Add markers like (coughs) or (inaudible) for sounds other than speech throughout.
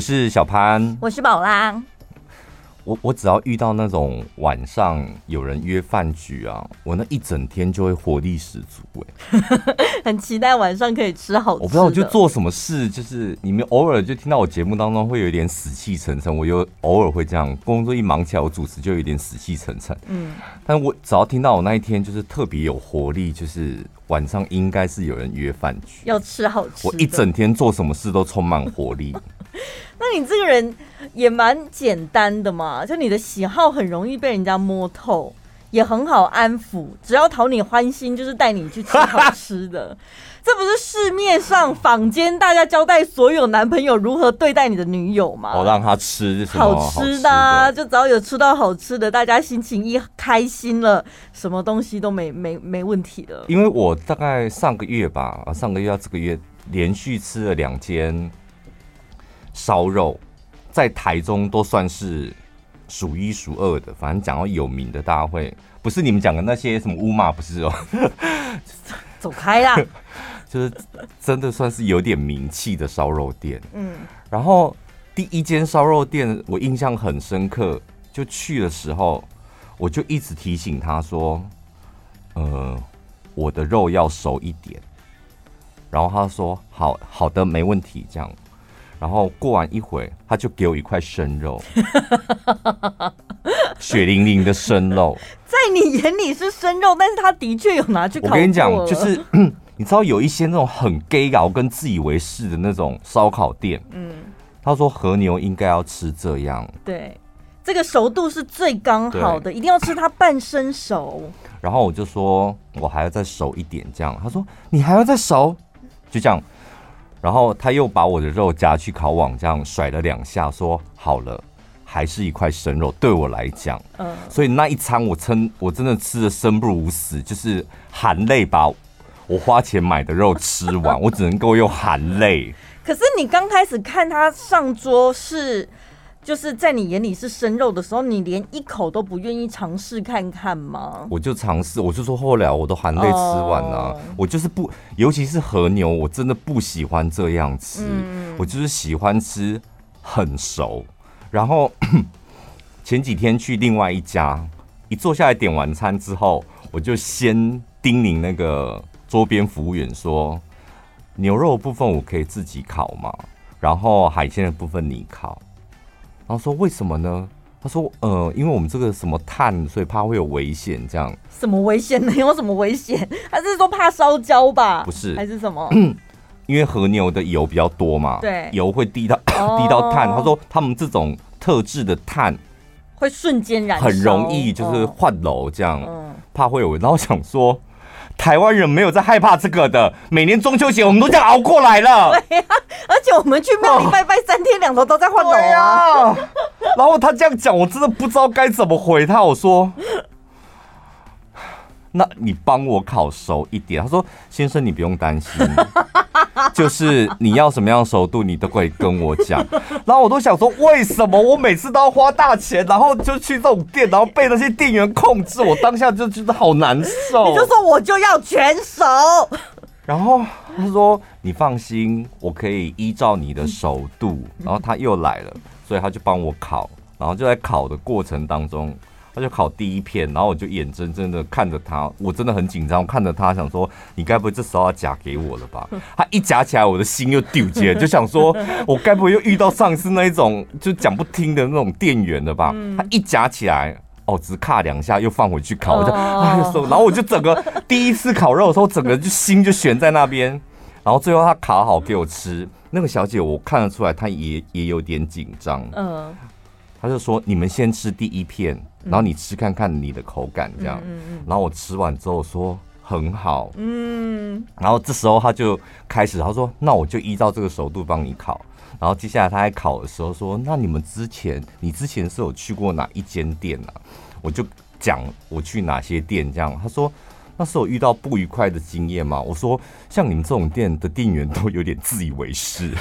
我是小潘，我是宝拉。我我只要遇到那种晚上有人约饭局啊，我那一整天就会活力十足哎，(laughs) 很期待晚上可以吃好吃。我不知道我就做什么事，就是你们偶尔就听到我节目当中会有一点死气沉沉，我又偶尔会这样，工作一忙起来，我主持就有点死气沉沉。嗯，但我只要听到我那一天就是特别有活力，就是晚上应该是有人约饭局，要吃好吃。我一整天做什么事都充满活力。(laughs) 那你这个人也蛮简单的嘛，就你的喜好很容易被人家摸透，也很好安抚，只要讨你欢心，就是带你去吃好吃的。(laughs) 这不是市面上坊间大家交代所有男朋友如何对待你的女友吗？我让他吃好吃的，啊，就只要有吃到好吃的，大家心情一开心了，什么东西都没没没问题的。因为我大概上个月吧，啊，上个月到这个月连续吃了两间。烧肉在台中都算是数一数二的，反正讲到有名的，大家会不是你们讲的那些什么乌马，不是哦，(laughs) 走开啦，(laughs) 就是真的算是有点名气的烧肉店。嗯，然后第一间烧肉店我印象很深刻，就去的时候我就一直提醒他说，呃，我的肉要熟一点，然后他说好好的没问题，这样。然后过完一会，他就给我一块生肉，(laughs) 血淋淋的生肉，在你眼里是生肉，但是他的确有拿去烤。我跟你讲，就是 (clears throat) 你知道有一些那种很 gay 搞跟自以为是的那种烧烤店，嗯，他说和牛应该要吃这样，对，这个熟度是最刚好的，一定要吃它半生熟。然后我就说我还要再熟一点，这样，他说你还要再熟，就这样。然后他又把我的肉夹去烤网，这样甩了两下，说好了，还是一块生肉。对我来讲，嗯，所以那一餐我撑，我真的吃的生不如死，就是含泪把我花钱买的肉吃完，我只能够用含泪。(laughs) 可是你刚开始看他上桌是。就是在你眼里是生肉的时候，你连一口都不愿意尝试看看吗？我就尝试，我就说后来我都含泪吃完了。Oh. 我就是不，尤其是和牛，我真的不喜欢这样吃。嗯、我就是喜欢吃很熟。然后 (clears throat) 前几天去另外一家，一坐下来点完餐之后，我就先叮咛那个桌边服务员说：“牛肉的部分我可以自己烤嘛，然后海鲜的部分你烤。”然后说为什么呢？他说呃，因为我们这个什么碳，所以怕会有危险。这样什么危险呢？有什么危险？(laughs) 还是说怕烧焦吧？不是，还是什么？(clears throat) 因为和牛的油比较多嘛，对，油会滴到 (laughs) 滴到碳。他说他们这种特制的碳会瞬间燃，很容易就是换楼这样，嗯、怕会有。然后想说。台湾人没有在害怕这个的，每年中秋节我们都这样熬过来了。(laughs) 对呀、啊，而且我们去庙里拜拜，三天两头都在换楼啊。然后他这样讲，我真的不知道该怎么回他。我说。(sighs) 那你帮我烤熟一点。他说：“先生，你不用担心，(laughs) 就是你要什么样的熟度，你都可以跟我讲。(laughs) ”然后我都想说，为什么我每次都要花大钱，然后就去这种店，然后被那些店员控制？我当下就觉得好难受。你就说我就要全熟。(laughs) 然后他说：“你放心，我可以依照你的熟度。”然后他又来了，所以他就帮我烤。然后就在烤的过程当中。他就烤第一片，然后我就眼睁睁的看着他，我真的很紧张，看着他想说，你该不会这时候要夹给我了吧？(laughs) 他一夹起来，我的心又丢结，就想说，我该不会又遇到上次那一种就讲不听的那种店员了吧？他一夹起来，哦，只卡两下又放回去烤，我就哎呦，然后我就整个第一次烤肉的时候，整个就心就悬在那边，然后最后他烤好给我吃，那个小姐我看得出来，她也也有点紧张，嗯。他就说：“你们先吃第一片，然后你吃看看你的口感，这样。然后我吃完之后说很好，嗯。然后这时候他就开始他说：那我就依照这个熟度帮你烤。然后接下来他在烤的时候说：那你们之前你之前是有去过哪一间店啊？我就讲我去哪些店这样。他说：那是有遇到不愉快的经验吗？我说：像你们这种店的店员都有点自以为是，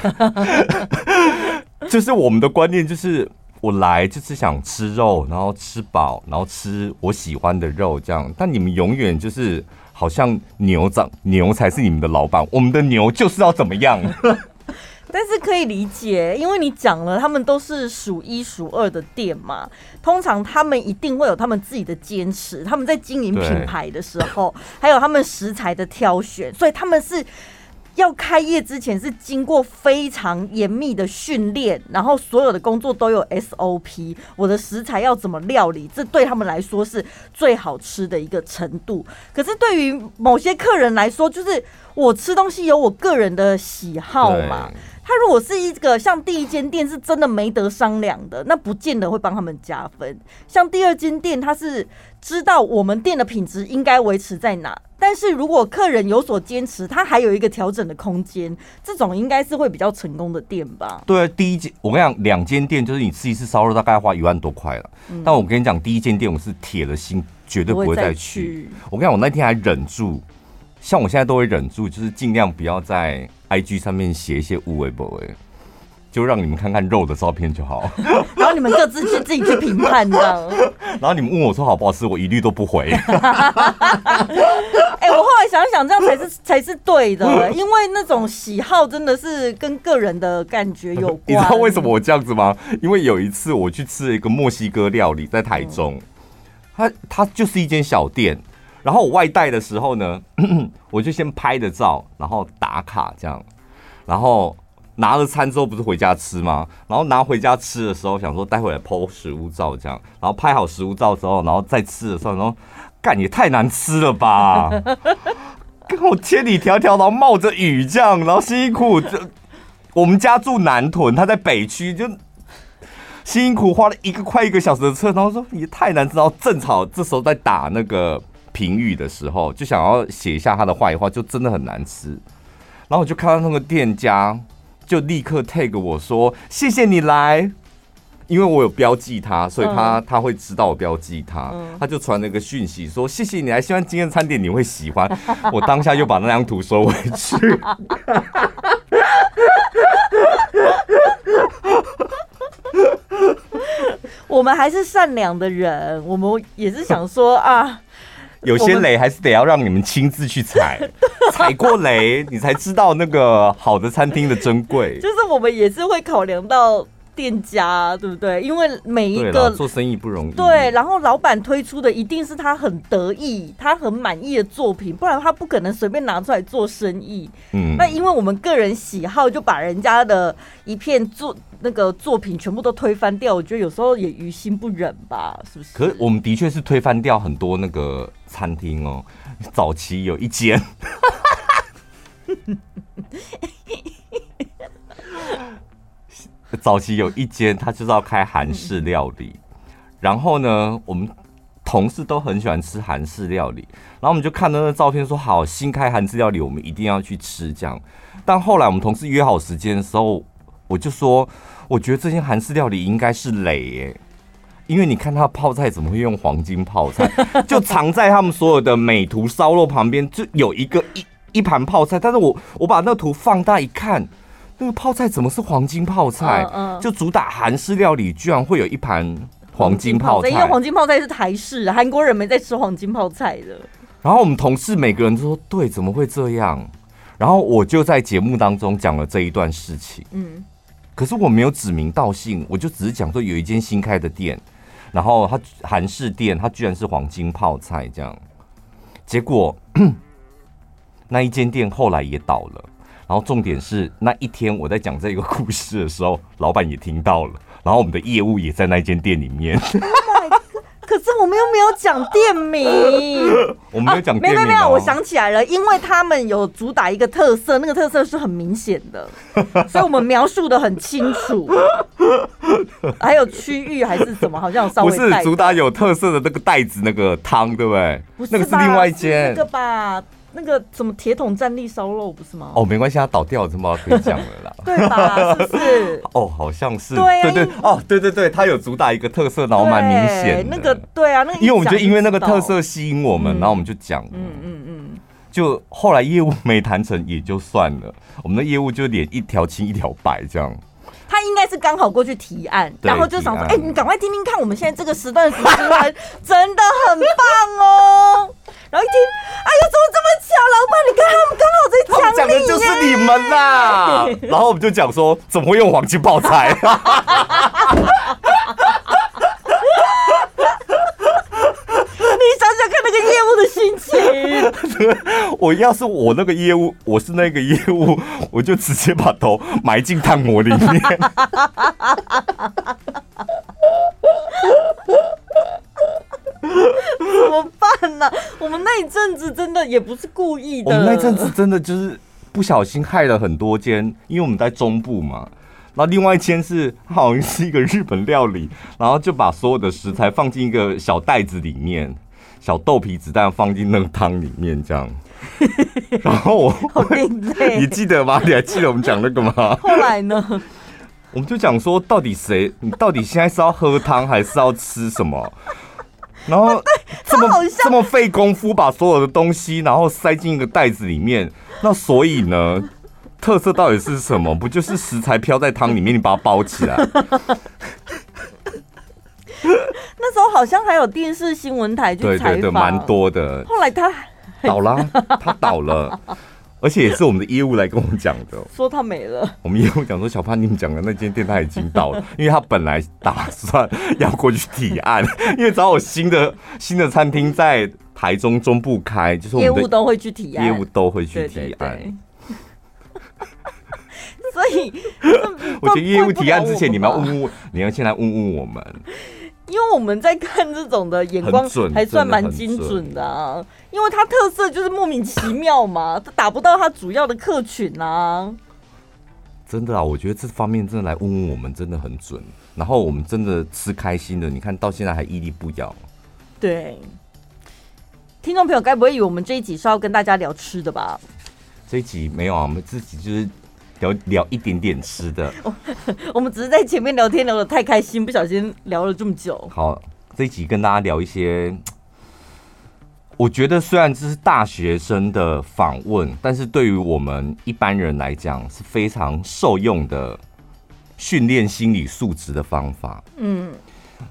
(laughs) 就是我们的观念就是。”我来就是想吃肉，然后吃饱，然后吃我喜欢的肉，这样。但你们永远就是好像牛长牛才是你们的老板，我们的牛就是要怎么样？(laughs) 但是可以理解，因为你讲了，他们都是数一数二的店嘛。通常他们一定会有他们自己的坚持，他们在经营品牌的时候，还有他们食材的挑选，所以他们是要开业之前是经过非常严密的训练，然后所有的工作都有 SOP。我的食材要怎么料理，这对他们来说是最好吃的一个程度。可是对于某些客人来说，就是我吃东西有我个人的喜好嘛。他如果是一个像第一间店是真的没得商量的，那不见得会帮他们加分。像第二间店，他是知道我们店的品质应该维持在哪，但是如果客人有所坚持，他还有一个调整的空间，这种应该是会比较成功的店吧？对，第一间我跟你讲，两间店就是你吃一次烧肉大概要花一万多块了。嗯、但我跟你讲，第一间店我是铁了心绝对不会。再去我跟你讲，我那天还忍住，像我现在都会忍住，就是尽量不要在。IG 上面写一些无为不为，就让你们看看肉的照片就好。(laughs) 然后你们各自去自己去评判这样。(laughs) 然后你们问我说好不好吃，我一律都不回。(laughs) 哎、欸，我后来想想，这样才是才是对的，因为那种喜好真的是跟个人的感觉有关。你知道为什么我这样子吗？因为有一次我去吃了一个墨西哥料理，在台中，它它就是一间小店。然后我外带的时候呢，(clears throat) 我就先拍的照，然后打卡这样，然后拿了餐之后不是回家吃吗？然后拿回家吃的时候，想说待会来 po 食物照这样，然后拍好食物照之后，然后再吃的时候，然后干也太难吃了吧！(laughs) 跟我千里迢迢，然后冒着雨这样，然后辛苦苦，就我们家住南屯，他在北区，就辛苦花了一个快一个小时的车，然后说也太难吃，然后正好这时候在打那个。评语的时候就想要写一下他的坏话，就真的很难吃。然后我就看到那个店家就立刻 tag 我说谢谢你来，因为我有标记他，所以他他会知道我标记他，他就传了一个讯息说谢谢你来，希望今天的餐点你会喜欢。我当下就把那张图收回去。(laughs) 我们还是善良的人，我们也是想说啊。有些雷还是得要让你们亲自去踩，(laughs) 踩过雷，你才知道那个好的餐厅的珍贵。就是我们也是会考量到店家，对不对？因为每一个做生意不容易。对，然后老板推出的一定是他很得意、他很满意的作品，不然他不可能随便拿出来做生意。嗯，那因为我们个人喜好，就把人家的一片做。那个作品全部都推翻掉，我觉得有时候也于心不忍吧，是不是？可是我们的确是推翻掉很多那个餐厅哦。早期有一间，早期有一间，他就是要开韩式料理。然后呢，我们同事都很喜欢吃韩式料理，然后我们就看到那照片，说好新开韩式料理，我们一定要去吃这样。但后来我们同事约好时间的时候。我就说，我觉得这间韩式料理应该是雷耶，因为你看他泡菜怎么会用黄金泡菜？(laughs) 就藏在他们所有的美图烧肉旁边，就有一个一一盘泡菜。但是我我把那个图放大一看，那个泡菜怎么是黄金泡菜？就主打韩式料理，居然会有一盘黄金泡菜。因为黄金泡菜是台式，韩国人没在吃黄金泡菜的。然后我们同事每个人都说：“对，怎么会这样？”然后我就在节目当中讲了这一段事情。嗯。可是我没有指名道姓，我就只是讲说有一间新开的店，然后他韩式店，他居然是黄金泡菜这样，结果 (clears throat) 那一间店后来也倒了。然后重点是那一天我在讲这个故事的时候，老板也听到了，然后我们的业务也在那间店里面。我们又没有讲店名，(laughs) 我没有讲。没有没有，我想起来了，因为他们有主打一个特色，那个特色是很明显的，(laughs) 所以我们描述的很清楚。还有区域还是什么，好像稍微不是主打有特色的那个袋子那个汤，对不对？不是，那个是另外一间那个吧。那个什么铁桶站立烧肉不是吗？哦，没关系，它倒掉了，怎么可以讲了啦？(laughs) 对吧？是不是？(laughs) 哦，好像是。对、啊、对对，哦，对对对，它有主打一个特色，然后蛮明显的。那个对啊，那个因为我们就因为那个特色吸引我们，嗯、然后我们就讲，嗯嗯嗯，就后来业务没谈成也就算了，我们的业务就脸一条青一条白这样。他应该是刚好过去提案，然后就想说：“哎、欸，你赶快听听看，我们现在这个时段的主持人真的很棒哦。”然后一听，哎呦，怎么这么巧？老板，你看他们刚好在讲讲的就是你们呐。然后我们就讲说，怎么会用黄金泡菜？(laughs) 你想想看那个业务的心情。(laughs) 我要是我那个业务，我是那个业务，我就直接把头埋进炭火里面。怎么办呢、啊？我们那一阵子真的也不是故意的。我们那阵子真的就是不小心害了很多间，因为我们在中部嘛。然后另外一间是好像是一个日本料理，然后就把所有的食材放进一个小袋子里面。小豆皮子弹放进那个汤里面，这样。(laughs) 然后我，好另类。你记得吗？你还记得我们讲那个吗？后来呢？我们就讲说，到底谁？你到底现在是要喝汤还是要吃什么？然后这么这么费功夫把所有的东西，然后塞进一个袋子里面。那所以呢，特色到底是什么？不就是食材飘在汤里面，你把它包起来？(laughs) 那时候好像还有电视新闻台去采访，对对对，蛮多的。后来他倒了，(laughs) 他倒了，而且也是我们的业务来跟我们讲的，(laughs) 说他没了。我们业务讲说，小潘，你们讲的那间店他已经到了，(laughs) 因为他本来打算要过去提案，(laughs) 因为找我新的新的餐厅在台中中部开，就是我们业务都会去提案，业务都会去提案。所以，我觉得业务提案之前，你们要问问，你要先来问问我们。因为我们在看这种的眼光还算蛮精准的啊，因为它特色就是莫名其妙嘛，它 (laughs) 打不到它主要的客群啊。真的啊，我觉得这方面真的来问问我们真的很准，然后我们真的吃开心的，你看到现在还屹立不摇。对，听众朋友该不会以为我们这一集是要跟大家聊吃的吧？这一集没有啊，我们自己就是。聊聊一点点吃的，(laughs) 我们只是在前面聊天聊得太开心，不小心聊了这么久。好，这一集跟大家聊一些，我觉得虽然这是大学生的访问，但是对于我们一般人来讲是非常受用的训练心理素质的方法。嗯，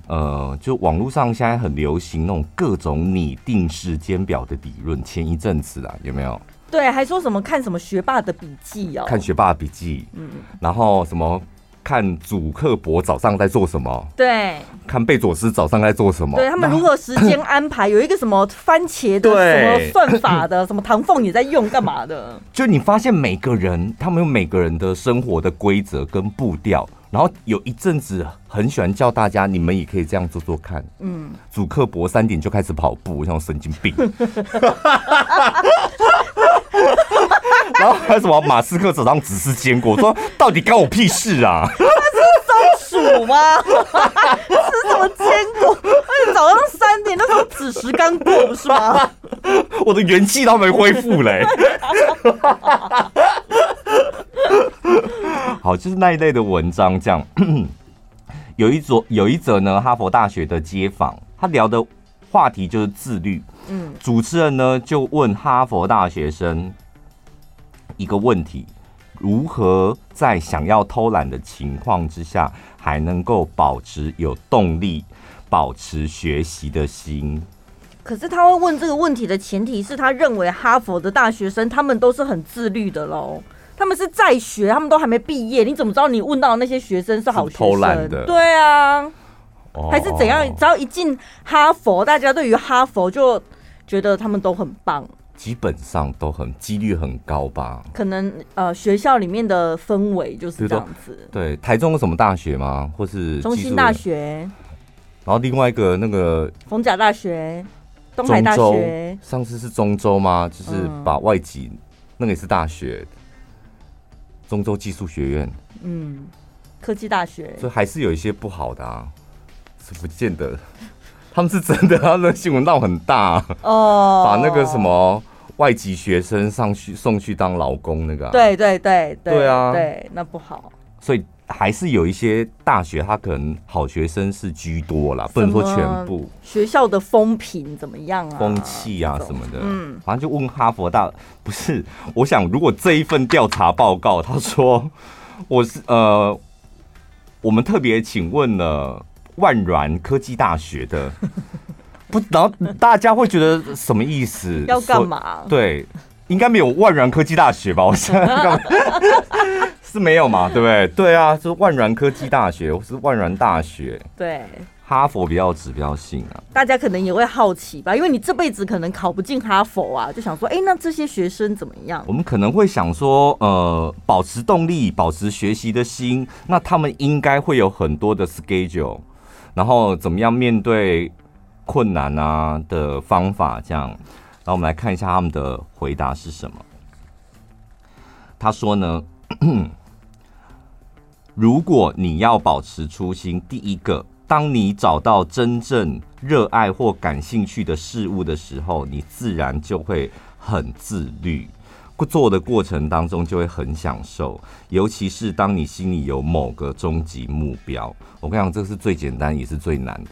呃，就网络上现在很流行那种各种拟定时间表的理论，前一阵子啊，有没有？对，还说什么看什么学霸的笔记哦，看学霸的笔记，嗯，然后什么看祖克伯早上在做什么，对，看贝佐斯早上在做什么，对他们如何时间安排，有一个什么番茄的什么算法的，(laughs) 什么唐凤也在用干嘛的？就你发现每个人他们有每个人的生活的规则跟步调，然后有一阵子很喜欢叫大家，你们也可以这样做做看，嗯，祖克伯三点就开始跑步，像神经病。(laughs) (laughs) 然后还有什么马斯克手上只是坚果，说到底关我屁事啊？他是松鼠吗？吃什么坚果？而且早上三点那时候子时刚过不是吗？我的元气都没恢复嘞。(laughs) 好，就是那一类的文章，这样有一则有一则呢，哈佛大学的街访，他聊的话题就是自律。嗯，主持人呢就问哈佛大学生。一个问题：如何在想要偷懒的情况之下，还能够保持有动力、保持学习的心？可是他会问这个问题的前提是他认为哈佛的大学生他们都是很自律的喽，他们是在学，他们都还没毕业，你怎么知道你问到的那些学生是好学生？偷懒的？对啊，哦、还是怎样？只要一进哈佛，大家对于哈佛就觉得他们都很棒。基本上都很几率很高吧？可能呃学校里面的氛围就是这样子。对，台中有什么大学吗？或是中兴大学？然后另外一个那个逢甲大学、东海大学，上次是中州吗？就是把外籍、嗯、那个也是大学，中州技术学院。嗯，科技大学。所以还是有一些不好的啊，是不见得。他们是真的，他的新闻闹很大哦，把那个什么外籍学生上去送去当劳工那个，对对对对，对啊，对，那不好。所以还是有一些大学，他可能好学生是居多啦，不能说全部。学校的风评怎么样啊？风气啊什么的，嗯，反正就问哈佛大，不是？我想如果这一份调查报告，他说我是呃，我们特别请问了。万峦科技大学的 (laughs) 不，然后大家会觉得什么意思？要干嘛？对，应该没有万峦科技大学吧？我想 (laughs) 是没有嘛？对不对？对啊，是万峦科技大学，或是万峦大学。对。哈佛比较指标性啊，大家可能也会好奇吧，因为你这辈子可能考不进哈佛啊，就想说，哎、欸，那这些学生怎么样？我们可能会想说，呃，保持动力，保持学习的心，那他们应该会有很多的 schedule，然后怎么样面对困难啊的方法，这样，然后我们来看一下他们的回答是什么。他说呢，(clears throat) 如果你要保持初心，第一个。当你找到真正热爱或感兴趣的事物的时候，你自然就会很自律，做的过程当中就会很享受。尤其是当你心里有某个终极目标，我跟你讲，这是最简单也是最难的。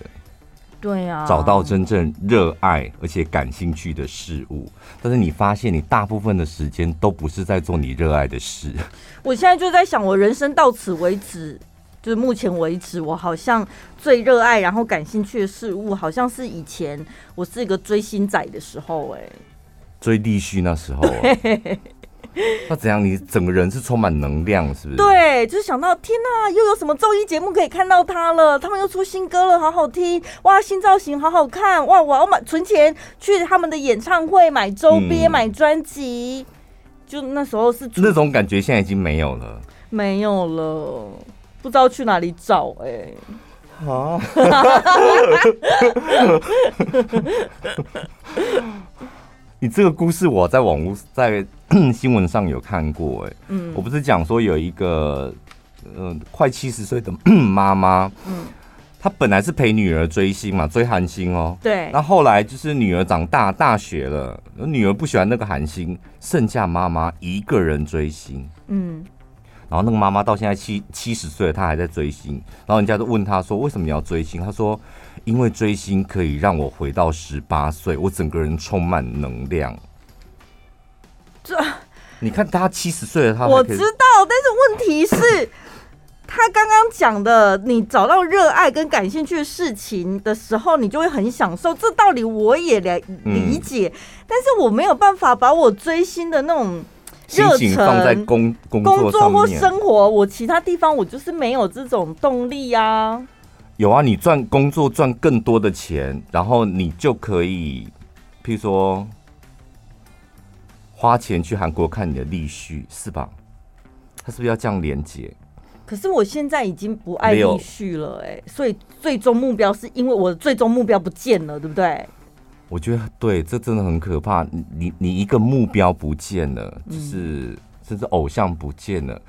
对呀，找到真正热爱而且感兴趣的事物，但是你发现你大部分的时间都不是在做你热爱的事。我现在就在想，我人生到此为止。就是目前为止，我好像最热爱然后感兴趣的事物，好像是以前我是一个追星仔的时候，哎，追立旭那时候，(laughs) 那怎样？你整个人是充满能量，是不是？对，就是想到天哪，又有什么综艺节目可以看到他了？他们又出新歌了，好好听！哇，新造型好好看！哇，我要买存钱去他们的演唱会买周边、嗯、买专辑。就那时候是那种感觉，现在已经没有了，没有了。不知道去哪里找哎、欸，啊！你这个故事我在网络 (coughs) 在新闻上有看过哎、我不是讲说有一个嗯、呃、快七十岁的 (coughs) 妈妈，嗯，她本来是陪女儿追星嘛，追韩星哦，对，那后来就是女儿长大大学了，女儿不喜欢那个韩星，剩下妈妈一个人追星，嗯。然后那个妈妈到现在七七十岁了，她还在追星。然后人家都问她说：“为什么你要追星？”她说：“因为追星可以让我回到十八岁，我整个人充满能量。”这你看他七十岁了，他我知道，但是问题是，他刚刚讲的，你找到热爱跟感兴趣的事情的时候，你就会很享受。这道理我也来理解，嗯，但是我没有办法把我追星的那种。热情放在工工作或生活，我其他地方我就是没有这种动力啊。有啊，你赚工作赚更多的钱，然后你就可以，譬如说花钱去韩国看你的立旭，是吧？他是不是要这样连接？可是我现在已经不爱立旭了，哎，所以最终目标是因为我的最终目标不见了，对不对？我觉得对，这真的很可怕。你你一个目标不见了，就是甚至偶像不见了，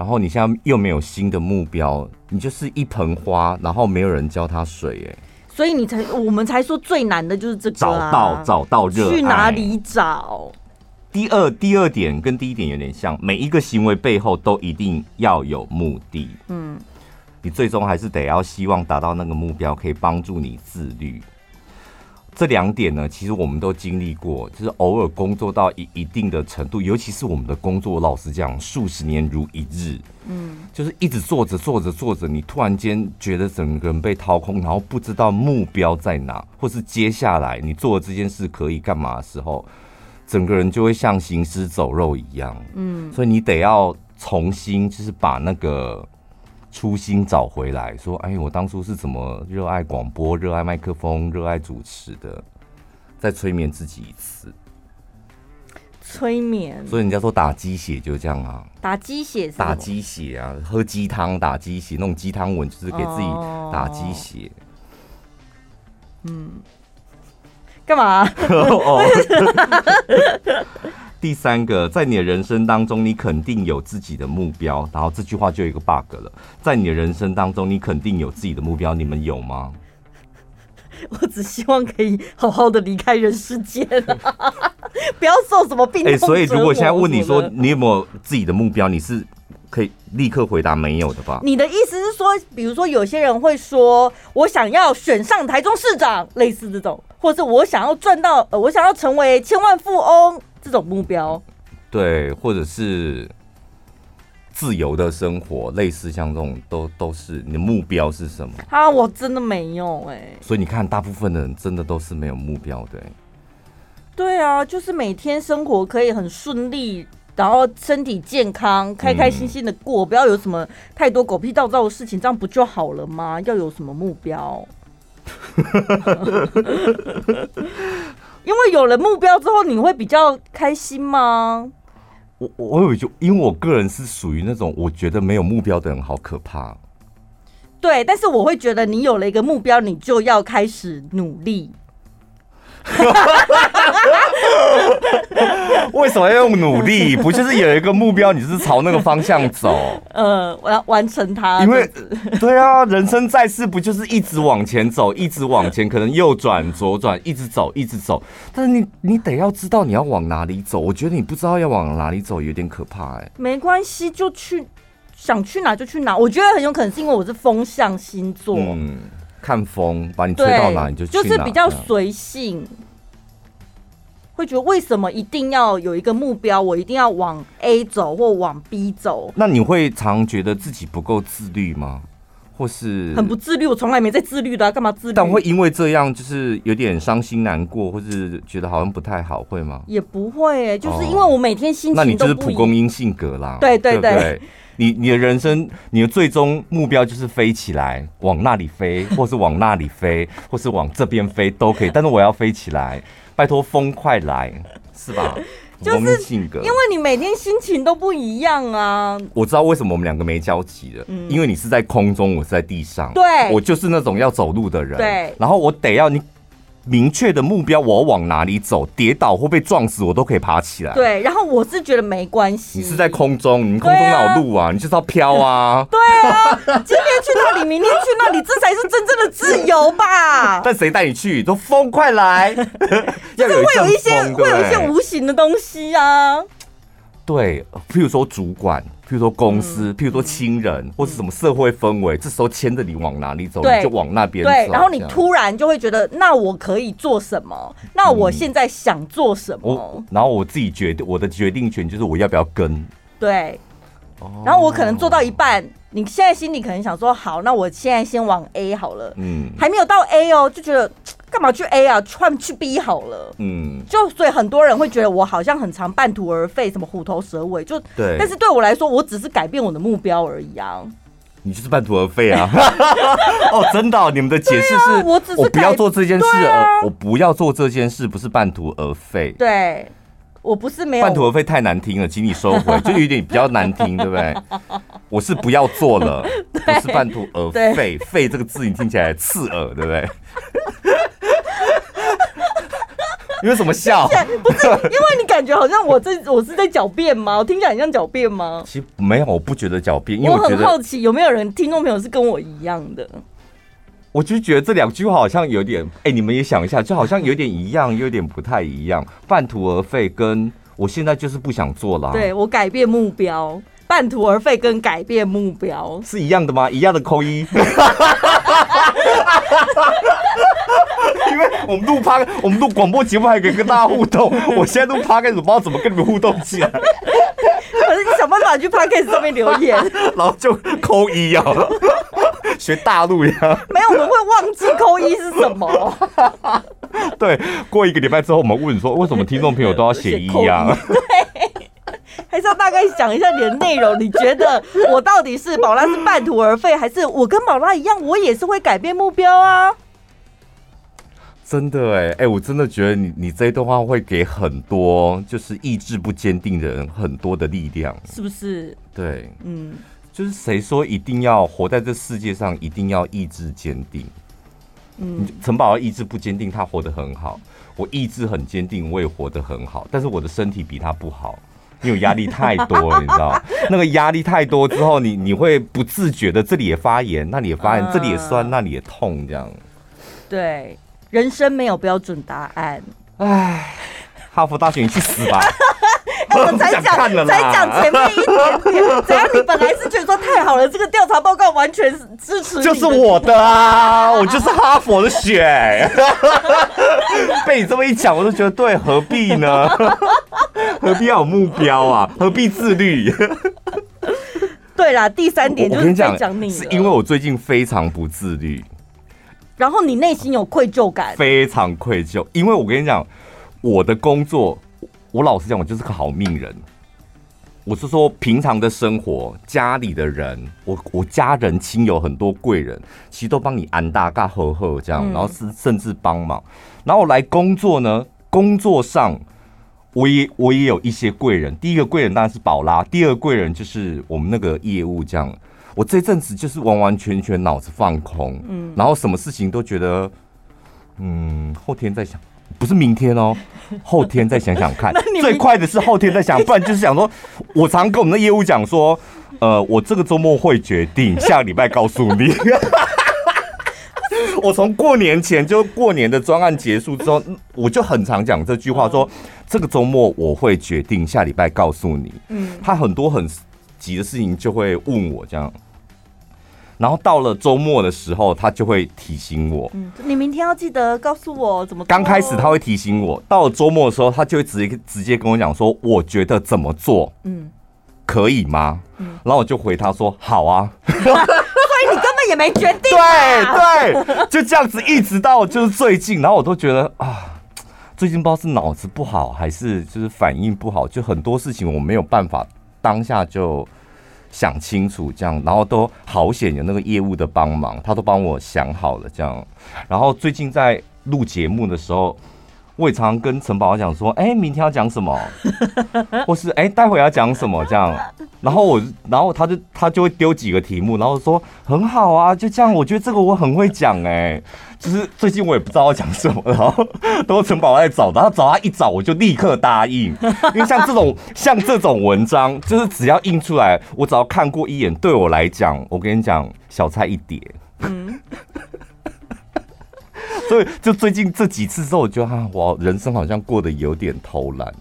然后你现在又没有新的目标，你就是一盆花，然后没有人浇它水，哎。所以你才我们才说最难的就是这个，找到找到热，去哪里找？第二第二点跟第一点有点像，每一个行为背后都一定要有目的。嗯，你最终还是得要希望达到那个目标，可以帮助你自律。这两点呢，其实我们都经历过，就是偶尔工作到一一定的程度，尤其是我们的工作，老实讲，数十年如一日，嗯，就是一直做着做着做着，你突然间觉得整个人被掏空，然后不知道目标在哪，或是接下来你做的这件事可以干嘛的时候，整个人就会像行尸走肉一样，嗯，所以你得要重新就是把那个。初心找回来，说：“哎，我当初是怎么热爱广播、热爱麦克风、热爱主持的？再催眠自己一次。催眠。所以人家说打鸡血就这样啊，打鸡血，打鸡血啊，喝鸡汤打鸡血，那种鸡汤文就是给自己打鸡血。哦、嗯，干嘛？(laughs) (laughs) 第三个，在你的人生当中，你肯定有自己的目标。然后这句话就有一个 bug 了，在你的人生当中，你肯定有自己的目标。你们有吗？(laughs) 我只希望可以好好的离开人世间，(laughs) 不要受什么病。哎、欸，所以如果现在问你说你有没有自己的目标，你是可以立刻回答没有的吧？你的意思是说，比如说有些人会说，我想要选上台中市长，类似这种，或者我想要赚到，呃，我想要成为千万富翁。这种目标，对，或者是自由的生活，类似像这种都都是你的目标是什么？啊，我真的没有哎、欸。所以你看，大部分的人真的都是没有目标的、欸。对啊，就是每天生活可以很顺利，然后身体健康，开开心心的过，嗯、不要有什么太多狗屁倒灶的事情，这样不就好了吗？要有什么目标？(laughs) 因为有了目标之后，你会比较开心吗？我我有就，因为我个人是属于那种我觉得没有目标的人好可怕。对，但是我会觉得你有了一个目标，你就要开始努力。(laughs) (laughs) 为什么要用努力？不就是有一个目标，你是朝那个方向走？(laughs) 呃，我要完成它。因为，对啊，人生在世不就是一直往前走，一直往前，可能右转、左转，一直走，一直走。但是你，你得要知道你要往哪里走。我觉得你不知道要往哪里走，有点可怕哎。没关系，就去，想去哪就去哪。我觉得很有可能是因为我是风象星座。嗯。看风把你吹到哪你就去哪，就是比较随性，会觉得为什么一定要有一个目标，我一定要往 A 走或往 B 走？那你会常觉得自己不够自律吗？或是很不自律？我从来没在自律的，干嘛自律？但会因为这样就是有点伤心难过，或是觉得好像不太好，会吗？也不会，就是因为我每天心情。那你就是蒲公英性格啦，对对对，对，对。你你的人生，你的最终目标就是飞起来，往那里飞，或是往那里飞，或是往这边飞都可以。但是我要飞起来，拜托风快来，是吧？就是性格，因为你每天心情都不一样啊。我知道为什么我们两个没交集了，嗯，因为你是在空中，我是在地上。对，我就是那种要走路的人。对，然后我得要你。明确的目标，我要往哪里走？跌倒或被撞死，我都可以爬起来。对，然后我是觉得没关系。你是在空中，你空中哪有路啊？啊你就是要飘啊！(laughs) 对啊，今天去那里，明天去那里，这才是真正的自由吧？(laughs) 但谁带你去？都风快来，(laughs) 就是会有一些会有一些无形的东西啊。对，譬如说主管。譬如说公司，譬如说亲人，或是什么社会氛围，这时候牵着你往哪里走，你就往那边走。对，然后你突然就会觉得，那我可以做什么？那我现在想做什么？然后我自己决定，我的决定权就是我要不要跟。对。然后我可能做到一半，你现在心里可能想说，好，那我现在先往 A 好了。嗯。还没有到 A 哦，就觉得。干嘛去 A 啊？换去 B 好了。嗯，就所以很多人会觉得我好像很常半途而废，什么虎头蛇尾，就对。但是对我来说，我只是改变我的目标而已啊。你就是半途而废啊！(laughs) 哦，真的、哦，你们的解释是、啊，我只是我不要做这件事，而、啊、我不要做这件事，不是半途而废。对。我不是没有半途而废太难听了，请你收回，(laughs) 就有点比较难听，对不对？我是不要做了，(laughs) 不是半途而废，废这个字你听起来刺耳，对不对？(laughs) 你为什么笑？不是因为你感觉好像我这 (laughs) 我是在狡辩吗？我听起来很像狡辩吗？其实没有，我不觉得狡辩，因为我，我很好奇有没有人听众朋友是跟我一样的。我就觉得这两句话好像有点，哎、欸，你们也想一下，就好像有点一样，有点不太一样。半途而废跟我现在就是不想做了、啊。对，我改变目标，半途而废跟改变目标是一样的吗？一样的扣一。(laughs) 因为我们录趴，我们录广播节目还可以跟大家互动。我现在录趴，开始不知道怎么跟你们互动起来。可是你想办法去 Podcast 上面留言，(laughs) 然后就扣一啊。(laughs) 学大陆一样，没有，我们会忘记扣一是什么。对，过一个礼拜之后，我们问说，为什么听众朋友都要写一啊？对，还是要大概讲一下你的内容。你觉得我到底是宝拉是半途而废，还是我跟宝拉一样，我也是会改变目标啊？真的哎哎、欸，我真的觉得你你这一段话会给很多就是意志不坚定的人很多的力量，是不是？对，嗯。就是谁说一定要活在这世界上，一定要意志坚定？嗯，陈宝儿意志不坚定，他活得很好。我意志很坚定，我也活得很好。但是我的身体比他不好，因为压力太多了，你知道？那个压力太多之后，你你会不自觉的这里也发炎，那里也发炎，这里也酸，那里也痛，这样。对，人生没有标准答案。唉，哈佛大学，你去死吧！我才讲，才讲前面一点点。只要你本来是觉得说太好了，这个调查报告完全支持，就是我的啊，我就是哈佛的血。(laughs) 被你这么一讲，我都觉得对，何必呢？(laughs) 何必要有目标啊？何必自律？对啦，第三点就是在讲你，是因为我最近非常不自律，然后你内心有愧疚感，非常愧疚，因为我跟你讲，我的工作，我老实讲，我就是个好命人。我是说，平常的生活，家里的人，我我家人亲友很多贵人，其实都帮你安大嘎呵呵这样，然后是甚至帮忙。然后我来工作呢，工作上我也我也有一些贵人。第一个贵人当然是宝拉，第二个贵人就是我们那个业务这样。我这阵子就是完完全全脑子放空，嗯，然后什么事情都觉得，嗯，后天再想。不是明天哦，(laughs) 后天再想想看。最快的是后天再想，不然就是想说，我常跟我们的业务讲说，呃，我这个周末会决定，下个礼拜告诉你。(laughs) 我从过年前就过年的专案结束之后，我就很常讲这句话，说这个周末我会决定，下礼拜告诉你。嗯，他很多很急的事情就会问我这样。然后到了周末的时候，他就会提醒我。嗯，你明天要记得告诉我怎么做。刚开始他会提醒我，到了周末的时候，他就会直接直接跟我讲说，我觉得怎么做，嗯，可以吗？嗯，然后我就回他说好啊。(laughs) 所以你根本也没决定啊。对对，就这样子一直到就是最近，然后我都觉得啊，最近不知道是脑子不好还是就是反应不好，就很多事情我没有办法当下就。想清楚，这样，然后都好险有那个业务的帮忙，他都帮我想好了这样。然后最近在录节目的时候，我也常常跟陈宝讲说：“哎，明天要讲什么？(laughs) 或是哎，待会要讲什么？”这样。然后我，然后他就他就会丢几个题目，然后说：“很好啊，就这样。”我觉得这个我很会讲哎。就是最近我也不知道要讲什么，然后 (laughs) 都陈宝在找，然后找他一找，我就立刻答应。因为像这种像这种文章，就是只要印出来，我只要看过一眼，对我来讲，我跟你讲，小菜一碟。嗯。所以就最近这几次之后，我觉得啊，我人生好像过得有点偷懒，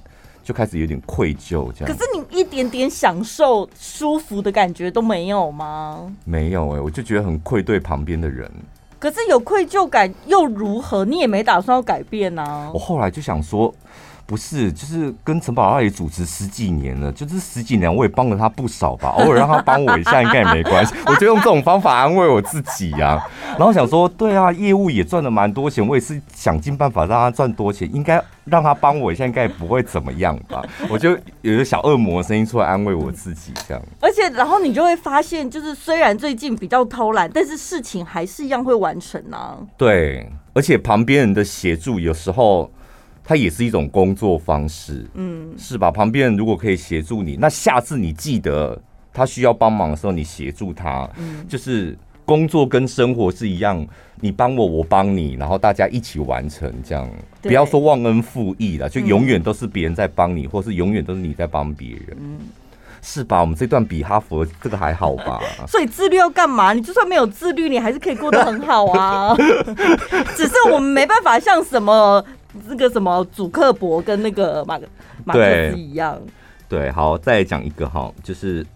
就开始有点愧疚这样。可是你一点点享受舒服的感觉都没有吗？没有哎、欸，我就觉得很愧对旁边的人。可是有愧疚感又如何？你也没打算要改变呢、啊？我后来就想说，不是，就是跟陈宝阿姨主持十几年了，就是十几年我也帮了他不少吧，偶尔让他帮我一下应该也没关系。(laughs) 我就用这种方法安慰我自己呀、啊。然后想说，对啊，业务也赚了蛮多钱，我也是想尽办法让他赚多钱，应该让他帮我一下，应该也不会怎么样吧？我就有一个小恶魔声音出来安慰我自己，这样。而且，然后你就会发现，就是虽然最近比较偷懒，但是事情还是一样会完成啊。对，而且旁边人的协助有时候他也是一种工作方式，嗯，是吧？旁边人如果可以协助你，那下次你记得他需要帮忙的时候，你协助他，嗯，就是。工作跟生活是一样，你帮我，我帮你，然后大家一起完成，这样不要说忘恩负义了，就永远都是别人在帮你，嗯、或是永远都是你在帮别人，嗯，是吧？我们这段比哈佛这个还好吧？(laughs) 所以自律要干嘛？你就算没有自律，你还是可以过得很好啊。(laughs) 只是我们没办法像什么那个什么祖克伯跟那个马马克思一样。对，对，好，再讲一个哈，就是。(coughs)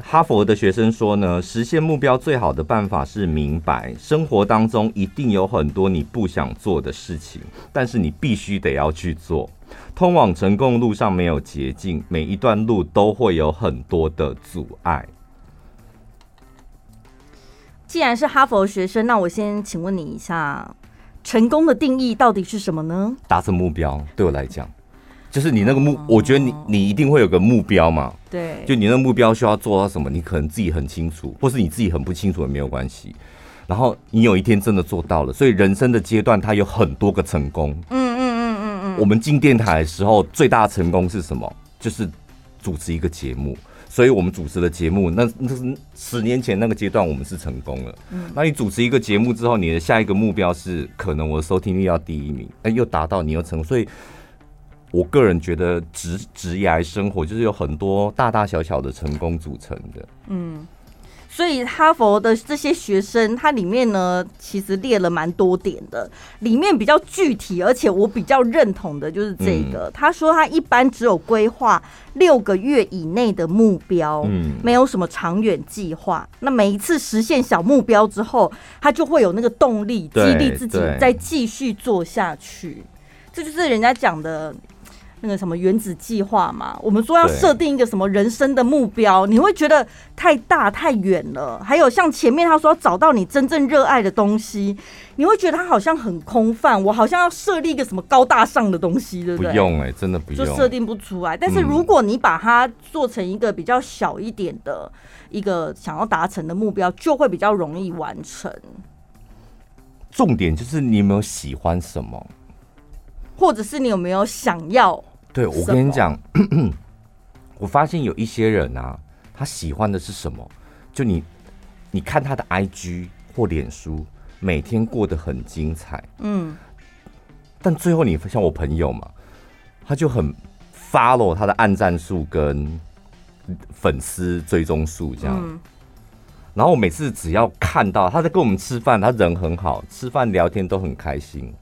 哈佛的学生说呢，实现目标最好的办法是明白，生活当中一定有很多你不想做的事情，但是你必须得要去做。通往成功路上没有捷径，每一段路都会有很多的阻碍。既然是哈佛学生，那我先请问你一下，成功的定义到底是什么呢？达成目标，对我来讲。就是你那个目，我觉得你你一定会有个目标嘛。对。就你那个目标需要做到什么，你可能自己很清楚，或是你自己很不清楚也没有关系。然后你有一天真的做到了，所以人生的阶段它有很多个成功。嗯嗯嗯嗯嗯。我们进电台的时候最大的成功是什么？就是主持一个节目。所以我们主持的节目，那那是十年前那个阶段我们是成功了。嗯。那你主持一个节目之后，你的下一个目标是可能我的收听率要第一名，哎，又达到你又成功，所以。我个人觉得职职业生活就是有很多大大小小的成功组成的。嗯，所以哈佛的这些学生，他里面呢其实列了蛮多点的，里面比较具体，而且我比较认同的就是这个。嗯、他说他一般只有规划六个月以内的目标，嗯，没有什么长远计划。那每一次实现小目标之后，他就会有那个动力激励自己再继续做下去。这就是人家讲的。那个什么原子计划嘛，我们说要设定一个什么人生的目标，你会觉得太大太远了。还有像前面他说要找到你真正热爱的东西，你会觉得他好像很空泛，我好像要设立一个什么高大上的东西，对不对？不用哎、欸，真的不用，就设定不出来。但是如果你把它做成一个比较小一点的一个想要达成的目标，就会比较容易完成。重点就是你有没有喜欢什么，或者是你有没有想要。对，我跟你讲，(clears throat) 我发现有一些人啊，他喜欢的是什么？就你，你看他的 IG 或脸书，每天过得很精彩，嗯，但最后你像我朋友嘛，他就很 follow 他的暗战数跟粉丝追踪数这样，嗯，然后我每次只要看到他在跟我们吃饭，他人很好，吃饭聊天都很开心。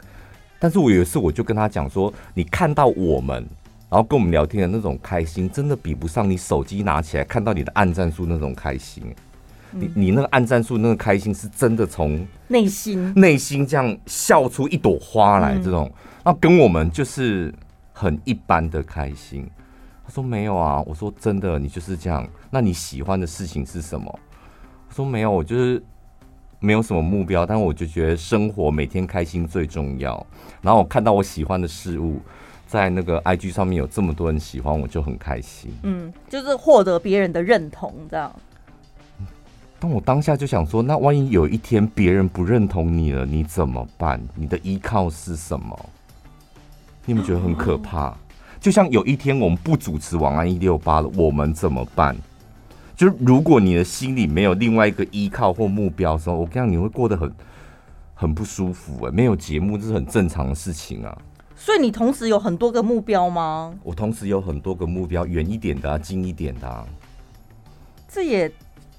但是我有一次我就跟他讲说，你看到我们，然后跟我们聊天的那种开心，真的比不上你手机拿起来看到你的暗战术那种开心。你你那个暗战术那个开心，是真的从内心内心这样笑出一朵花来，这种，那跟我们就是很一般的开心。他说没有啊，我说真的，你就是这样。那你喜欢的事情是什么？我说没有，我就是。没有什么目标，但我就觉得生活每天开心最重要。然后我看到我喜欢的事物，在那个 IG 上面有这么多人喜欢，我就很开心。嗯，就是获得别人的认同，这样。但我当下就想说，那万一有一天别人不认同你了，你怎么办？你的依靠是什么？你们觉得很可怕？就像有一天我们不主持晚安一六八了，我们怎么办？就是如果你的心里没有另外一个依靠或目标的时候，我跟你讲，你会过得很很不舒服哎。没有节目这是很正常的事情啊。所以你同时有很多个目标吗？我同时有很多个目标，远一点的啊，近一点的啊。这也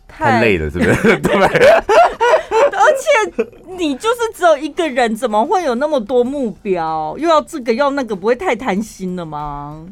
太，太累了，是不是？(laughs) 对。而且你就是只有一个人，怎么会有那么多目标？又要这个要那个，不会太贪心了吗？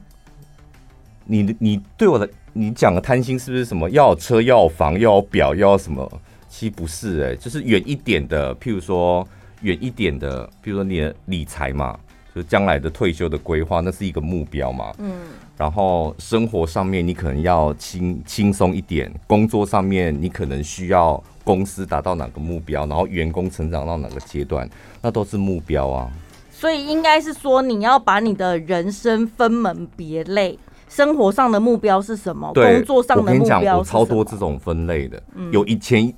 你你对我的。你讲的贪心是不是什么要车要房要表要什么？其实不是哎、欸，就是远一点的，譬如说远一点的，譬如说你的理财嘛，就将来的退休的规划，那是一个目标嘛。嗯。然后生活上面你可能要轻轻松一点，工作上面你可能需要公司达到哪个目标，然后员工成长到哪个阶段，那都是目标啊。所以应该是说，你要把你的人生分门别类。生活上的目标是什么？工作上的目标？我跟你讲，我超多这种分类的。嗯、有以前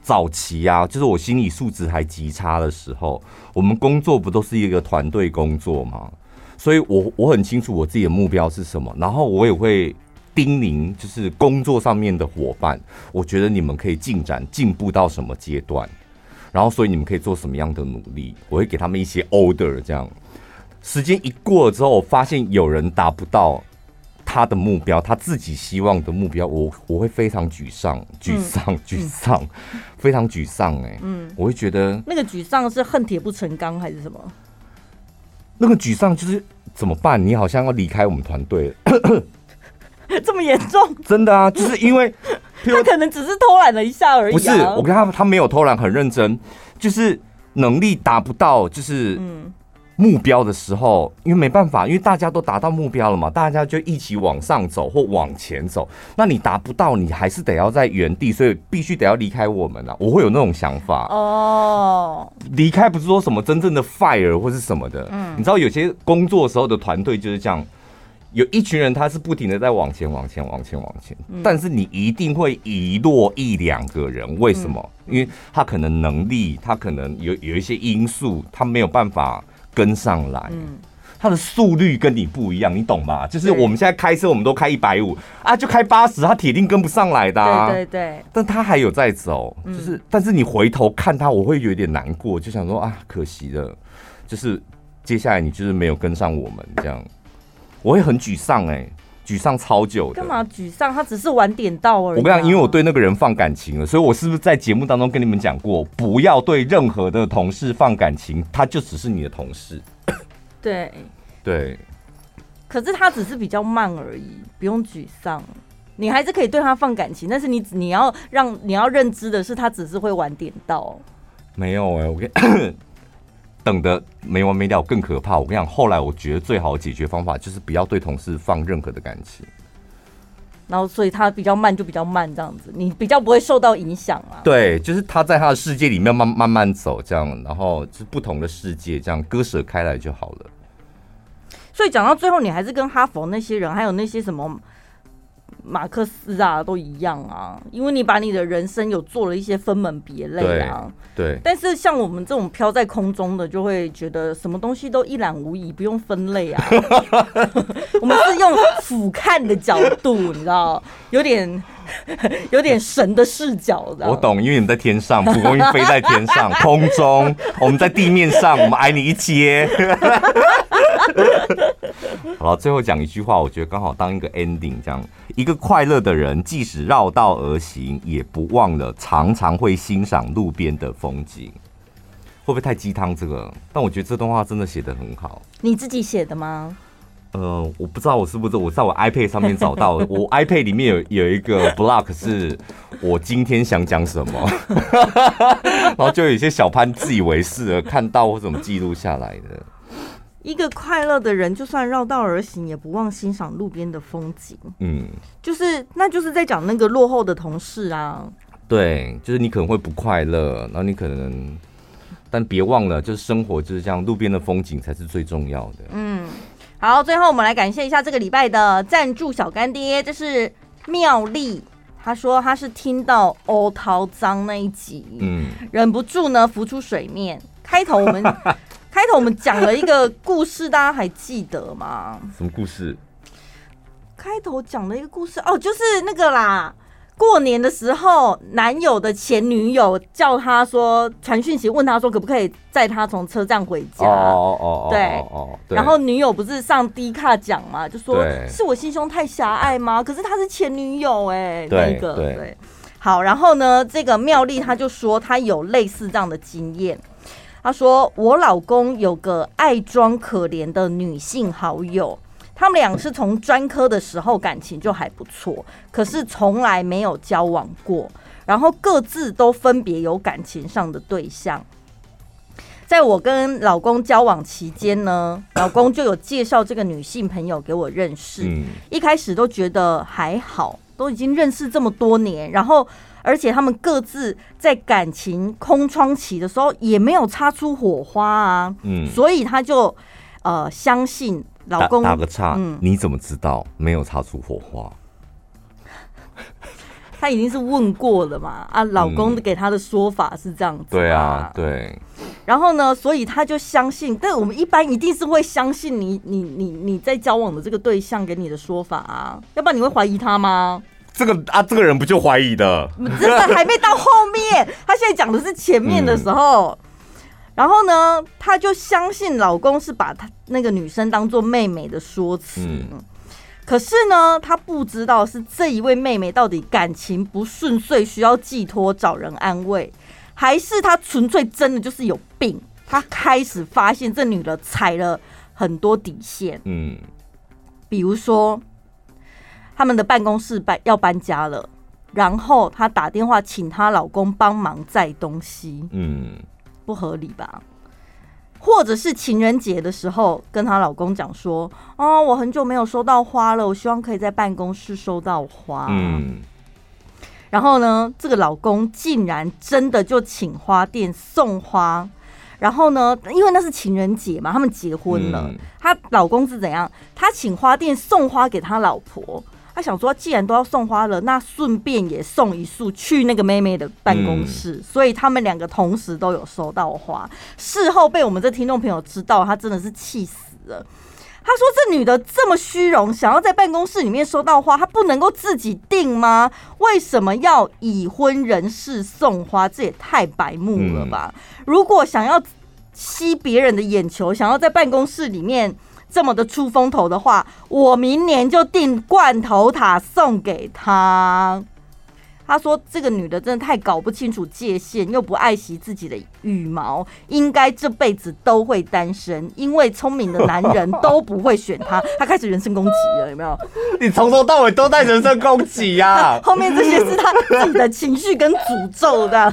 早期啊，就是我心理素质还极差的时候，我们工作不都是一个团队工作吗？所以我我很清楚我自己的目标是什么，然后我也会叮咛，就是工作上面的伙伴，我觉得你们可以进展进步到什么阶段，然后所以你们可以做什么样的努力，我会给他们一些 order。这样时间一过了之后，我发现有人达不到。他的目标，他自己希望的目标，我我会非常沮丧，沮丧，沮丧，非常沮丧。哎，嗯，我会觉得那个沮丧是恨铁不成钢还是什么？那个沮丧就是怎么办？你好像要离开我们团队了，(laughs) 这么严重？(laughs) 真的啊，就是因为 (laughs) 他可能只是偷懒了一下而已。不是，我跟他他没有偷懒，很认真，就是能力达不到，就是嗯。目标的时候，因为没办法，因为大家都达到目标了嘛，大家就一起往上走或往前走。那你达不到，你还是得要在原地，所以必须得要离开我们啊！我会有那种想法哦。离开不是说什么真正的 fire 或是什么的，嗯，你知道有些工作时候的团队就是这样，有一群人他是不停的在往前、往前、往前、往前，但是你一定会遗落一两个人，为什么？因为他可能能力，他可能有有一些因素，他没有办法。跟上来，嗯，它的速率跟你不一样，你懂吗？就是我们现在开车，我们都开一百五啊，就开八十，他铁定跟不上来的，啊。对对对，但他还有在走，就是，但是你回头看他，我会有点难过，就想说啊，可惜了，就是接下来你就是没有跟上我们，这样。我会很沮丧哎。沮丧超久的，干嘛沮丧？他只是晚点到而已。我跟你讲，因为我对那个人放感情了，所以我是不是在节目当中跟你们讲过，不要对任何的同事放感情，他就只是你的同事。对对，可是他只是比较慢而已，不用沮丧。你还是可以对他放感情，但是你你要让你要认知的是，他只是会晚点到。没有哎、欸，我跟。等的没完没了，更可怕。我跟你讲，后来我觉得最好的解决方法就是不要对同事放任何的感情。然后，所以他比较慢就比较慢，这样子，你比较不会受到影响啊。对，就是他在他的世界里面慢慢慢走，这样，然后是不同的世界，这样割舍开来就好了。所以讲到最后，你还是跟哈佛那些人，还有那些什么。马克思啊，都一样啊，因为你把你的人生有做了一些分门别类啊。对。对，但是像我们这种飘在空中的，就会觉得什么东西都一览无遗，不用分类啊。(laughs) 我们是用俯瞰的角度，你知道，有点有点神的视角。我懂，因为你们在天上，蒲公英飞在天上，空中，我们在地面上，我们挨你一阶。(laughs) 好了，最后讲一句话，我觉得刚好当一个 ending，这样一个快乐的人，即使绕道而行，也不忘了常常会欣赏路边的风景。会不会太鸡汤？这个，但我觉得这段话真的写得很好。你自己写的吗？呃，我不知道我是不是我在我 iPad 上面找到，(laughs) 我 iPad 里面有有一个 block 是我今天想讲什么，(laughs) 然后就有一些小潘自以为是的看到或怎么记录下来的。一个快乐的人，就算绕道而行，也不忘欣赏路边的风景。嗯，就是，那就是在讲那个落后的同事啊。对，就是你可能会不快乐，然后你可能，但别忘了，就是生活就是这样，路边的风景才是最重要的。嗯，好，最后我们来感谢一下这个礼拜的赞助小干爹，这是妙丽，他说他是听到欧桃脏那一集，嗯，忍不住呢浮出水面。开头我们。(laughs) 开头我们讲了一个故事，大家还记得吗？什么故事？开头讲了一个故事哦，就是那个啦。过年的时候，男友的前女友叫他说传讯息问他说可不可以载他从车站回家？哦哦哦，对哦。然后女友不是上低卡讲嘛，就说是我心胸太狭隘吗？可是他是前女友哎，那个对。好，然后呢，这个妙丽她就说她有类似这样的经验。他说：“我老公有个爱装可怜的女性好友，他们俩是从专科的时候感情就还不错，可是从来没有交往过，然后各自都分别有感情上的对象。在我跟老公交往期间呢，老公就有介绍这个女性朋友给我认识，一开始都觉得还好，都已经认识这么多年，然后。”而且他们各自在感情空窗期的时候也没有擦出火花啊，嗯，所以他就呃相信老公打，打个岔，嗯，你怎么知道没有擦出火花？(laughs) 他已经是问过了嘛，啊，老公给他的说法是这样子，对啊，对。然后呢，所以他就相信，但我们一般一定是会相信你，你，你，你在交往的这个对象给你的说法啊，要不然你会怀疑他吗？这个啊，这个人不就怀疑的？真的还没到后面，他现在讲的是前面的时候。嗯、然后呢，他就相信老公是把他那个女生当做妹妹的说辞。嗯、可是呢，他不知道是这一位妹妹到底感情不顺遂，需要寄托找人安慰，还是他纯粹真的就是有病？他开始发现这女的踩了很多底线。嗯，比如说。他们的办公室搬要搬家了，然后她打电话请她老公帮忙载东西，嗯，不合理吧？或者是情人节的时候跟她老公讲说：“哦，我很久没有收到花了，我希望可以在办公室收到花。”嗯，然后呢，这个老公竟然真的就请花店送花，然后呢，因为那是情人节嘛，他们结婚了，她老公是怎样？他请花店送花给他老婆。他想说，既然都要送花了，那顺便也送一束去那个妹妹的办公室，嗯、所以他们两个同时都有收到花。事后被我们这听众朋友知道，他真的是气死了。他说：“这女的这么虚荣，想要在办公室里面收到花，她不能够自己订吗？为什么要已婚人士送花？这也太白目了吧！嗯、如果想要吸别人的眼球，想要在办公室里面。”这么的出风头的话，我明年就订罐头塔送给他。他说：“这个女的真的太搞不清楚界限，又不爱惜自己的羽毛，应该这辈子都会单身，因为聪明的男人都不会选她。(laughs) ”他开始人身攻击了，有没有？你从头到尾都在人身攻击呀！后面这些是他自己的情绪跟诅咒的。(laughs)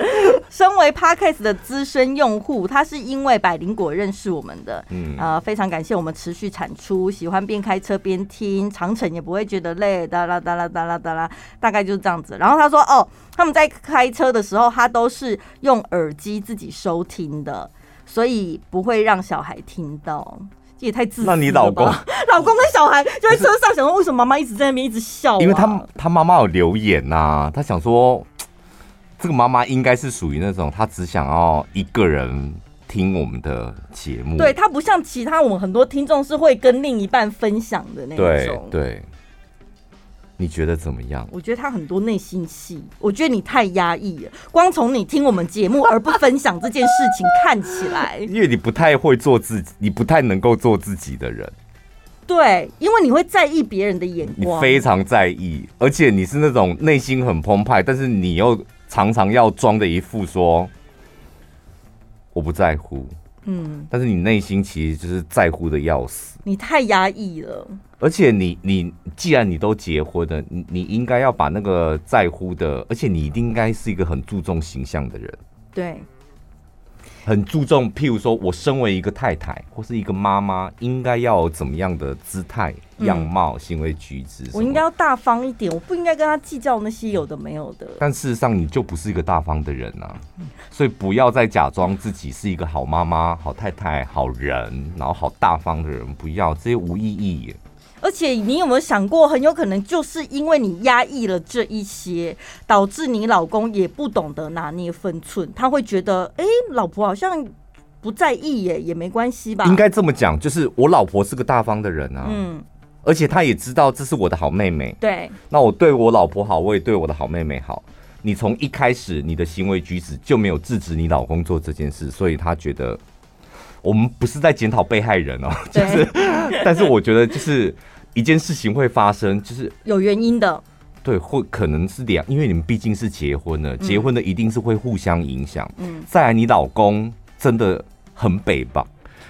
(laughs) 身为 Podcast 的资深用户，他是因为百灵果认识我们的。嗯，呃，非常感谢我们持续产出，喜欢边开车边听，长城也不会觉得累，哒啦哒啦哒啦哒啦，大概就是这样子。然后他说，哦，他们在开车的时候，他都是用耳机自己收听的，所以不会让小孩听到。这也太自私了吧。那你老公，(laughs) 老公跟小孩就在车上想说，为什么妈妈一直在那边一直笑啊？因为他他妈妈有留言呐、啊，他想说。这个妈妈应该是属于那种，她只想要一个人听我们的节目。对，她不像其他我们很多听众是会跟另一半分享的那种。对对，你觉得怎么样？我觉得他很多内心戏，我觉得你太压抑了。光从你听我们节目而不分享这件事情看起来，(laughs) 因为你不太会做自己，你不太能够做自己的人。对，因为你会在意别人的眼光，你非常在意，而且你是那种内心很澎湃，但是你又。常常要装的一副说我不在乎，嗯，但是你内心其实就是在乎的要死。你太压抑了，而且你你既然你都结婚了，你你应该要把那个在乎的，而且你一定应该是一个很注重形象的人，对。很注重，譬如说，我身为一个太太或是一个妈妈，应该要有怎么样的姿态、样貌、行为举止？我应该要大方一点，我不应该跟他计较那些有的没有的。但事实上，你就不是一个大方的人啊，所以不要再假装自己是一个好妈妈、好太太、好人，然后好大方的人，不要，这些无意义耶。而且你有没有想过，很有可能就是因为你压抑了这一些，导致你老公也不懂得拿捏分寸，他会觉得，哎，老婆好像不在意耶，也没关系吧？应该这么讲，就是我老婆是个大方的人啊，嗯，而且她也知道这是我的好妹妹，对，那我对我老婆好，我也对我的好妹妹好。你从一开始你的行为举止就没有制止你老公做这件事，所以他觉得我们不是在检讨被害人哦，就是，但是我觉得就是。一件事情会发生，就是有原因的。对，会可能是两，因为你们毕竟是结婚了，结婚的一定是会互相影响。嗯，再来，你老公真的很北吧？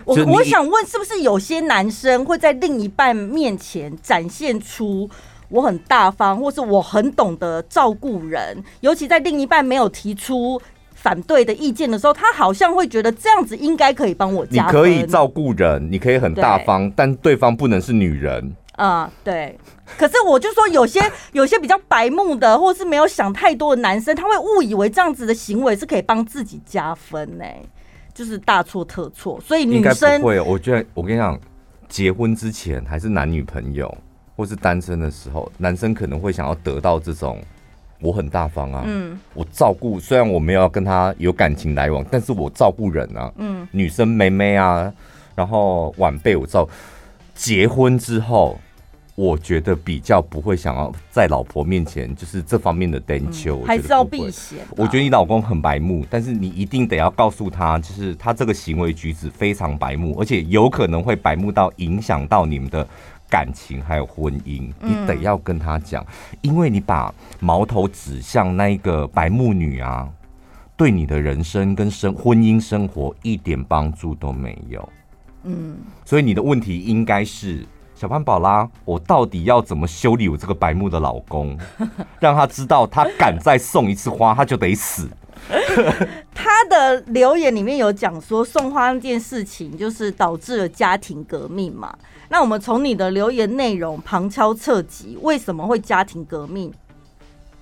我我想问，是不是有些男生会在另一半面前展现出我很大方，或是我很懂得照顾人，尤其在另一半没有提出反对的意见的时候，他好像会觉得这样子应该可以帮我加分。你可以照顾人，你可以很大方，对但对方不能是女人。啊、嗯，对，可是我就说有些 (laughs) 有些比较白目的，或是没有想太多的男生，他会误以为这样子的行为是可以帮自己加分呢，就是大错特错。所以女生不会，我觉得我跟你讲，结婚之前还是男女朋友或是单身的时候，男生可能会想要得到这种我很大方啊，嗯，我照顾，虽然我没有要跟他有感情来往，但是我照顾人啊，嗯，女生妹妹啊，然后晚辈我照，结婚之后。我觉得比较不会想要在老婆面前就是这方面的担求，还是要避嫌。我觉得你老公很白目，但是你一定得要告诉他，就是他这个行为举止非常白目，而且有可能会白目到影响到你们的感情还有婚姻。你得要跟他讲，因为你把矛头指向那个白木女啊，对你的人生跟生婚姻生活一点帮助都没有。嗯，所以你的问题应该是。小潘宝拉，我到底要怎么修理我这个白目的老公，(laughs) 让他知道他敢再送一次花，他就得死。他的留言里面有讲说，送花那件事情就是导致了家庭革命嘛？那我们从你的留言内容旁敲侧击，为什么会家庭革命？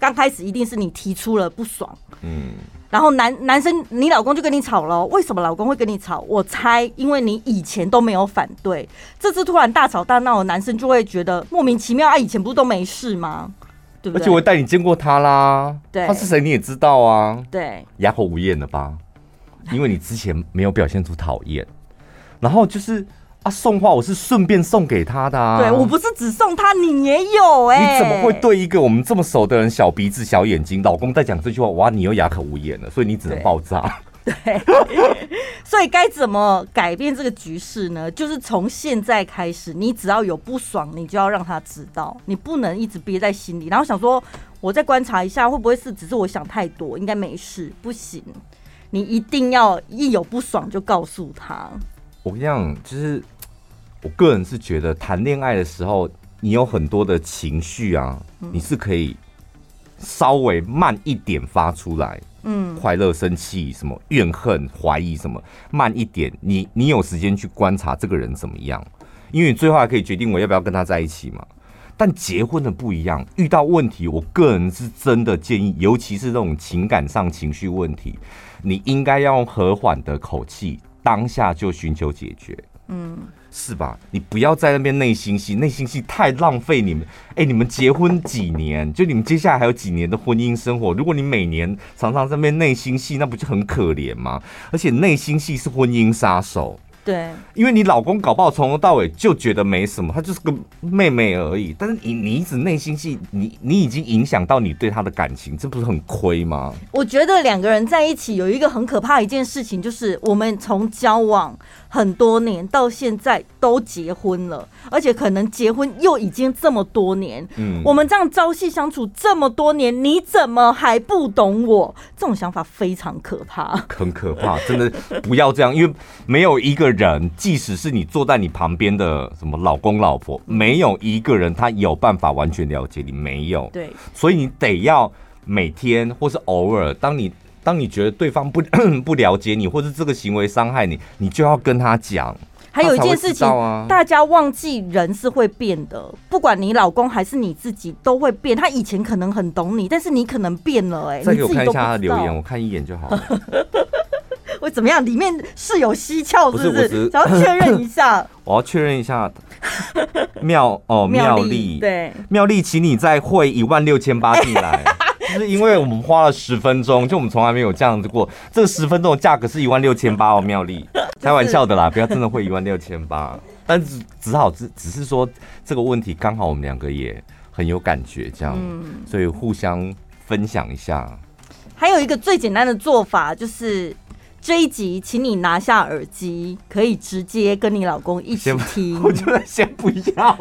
刚开始一定是你提出了不爽，嗯。然后男男生，你老公就跟你吵了。为什么老公会跟你吵？我猜，因为你以前都没有反对，这次突然大吵大闹，男生就会觉得莫名其妙。啊，以前不是都没事吗？对不对？而且我带你见过他啦，对，他是谁你也知道啊，对，哑口无言了吧？因为你之前没有表现出讨厌，然后就是。啊，送花我是顺便送给他的啊！对，我不是只送他，你也有哎、欸！你怎么会对一个我们这么熟的人小鼻子小眼睛？老公在讲这句话，哇，你又哑口无言了，所以你只能爆炸。对，(laughs) 所以该怎么改变这个局势呢？就是从现在开始，你只要有不爽，你就要让他知道，你不能一直憋在心里，然后想说，我再观察一下，会不会是只是我想太多？应该没事，不行，你一定要一有不爽就告诉他。我跟你讲，就是我个人是觉得谈恋爱的时候，你有很多的情绪啊，你是可以稍微慢一点发出来，快乐、生气，什么怨恨、怀疑，什么慢一点，你你有时间去观察这个人怎么样，因为你最后还可以决定我要不要跟他在一起嘛。但结婚的不一样，遇到问题，我个人是真的建议，尤其是这种情感上情绪问题，你应该要用和缓的口气，当下就寻求解决。嗯。是吧？你不要在那边内心戏，内心戏太浪费你们。哎，你们结婚几年？(laughs) 就你们接下来还有几年的婚姻生活？如果你每年常常在那边内心戏，那不就很可怜吗？而且内心戏是婚姻杀手。对，因为你老公搞不好从头到尾就觉得没什么，他就是个妹妹而已。但是你你一直内心戏，你你已经影响到你对他的感情，这不是很亏吗？我觉得两个人在一起有一个很可怕的一件事情，就是我们从交往很多年到现在都结婚了，而且可能结婚又已经这么多年。嗯，我们这样朝夕相处这么多年，你怎么还不懂我？这种想法非常可怕，很可怕，(laughs) 真的不要这样，因为没有一个人。即使是你坐在你旁边的什么老公老婆，没有一个人他有办法完全了解你，没有。对，所以你得要每天或是偶尔，当你当你觉得对方不 (coughs) 不了解你，或者这个行为伤害你，你就要跟他讲。还有一件事情，大家忘记人是会变的，不管你老公还是你自己都会变。他以前可能很懂你，但是你可能变了。哎，再给我看一下他的留言，我看一眼就好了。(laughs) 会怎么样？里面是有蹊跷，是不是？想要 (laughs) 确认一下。我要确认一下。(laughs) 妙哦，妙丽，对，妙丽，请你再汇一万六千八进来。就是因为我们花了十分钟，就我们从来没有这样子过。这个十分钟的价格是一万六千八哦，妙丽，(laughs) 开玩笑的啦，不要真的会一万六千八。但只只好只只是说这个问题刚好我们两个也很有感觉，这样，所以互相分享一下。还有一个最简单的做法就是。这一集，请你拿下耳机，可以直接跟你老公一起听。我觉得先不要，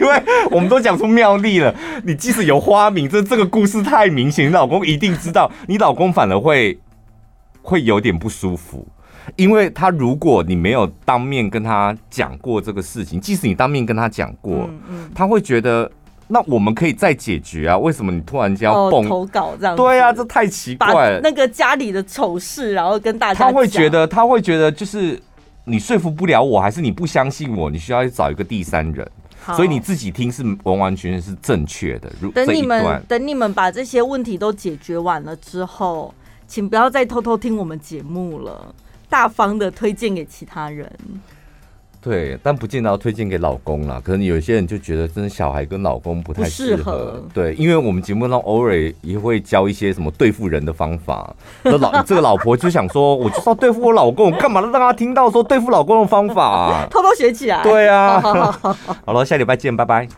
因为我们都讲出妙丽了。你即使有花名，这这个故事太明显，你老公一定知道。你老公反而会会有点不舒服，因为他如果你没有当面跟他讲过这个事情，即使你当面跟他讲过，嗯嗯，他会觉得。那我们可以再解决啊？为什么你突然间要蹦、哦、投稿这样？对啊，这太奇怪了。那个家里的丑事，然后跟大家，他会觉得，他会觉得，就是你说服不了我，还是你不相信我？你需要去找一个第三人，所以你自己听是完完全全是正确的。如等你们等你们把这些问题都解决完了之后，请不要再偷偷听我们节目了，大方的推荐给其他人。对，但不见得要推荐给老公啦。可能有些人就觉得，真的小孩跟老公不太适合，合。对，因为我们节目中偶尔也会教一些什么对付人的方法。那老 (laughs) 这个老婆就想说，我就是要对付我老公，干嘛让他听到说对付老公的方法啊？偷偷学起来。对啊。(laughs) 好了，下礼拜见，拜拜。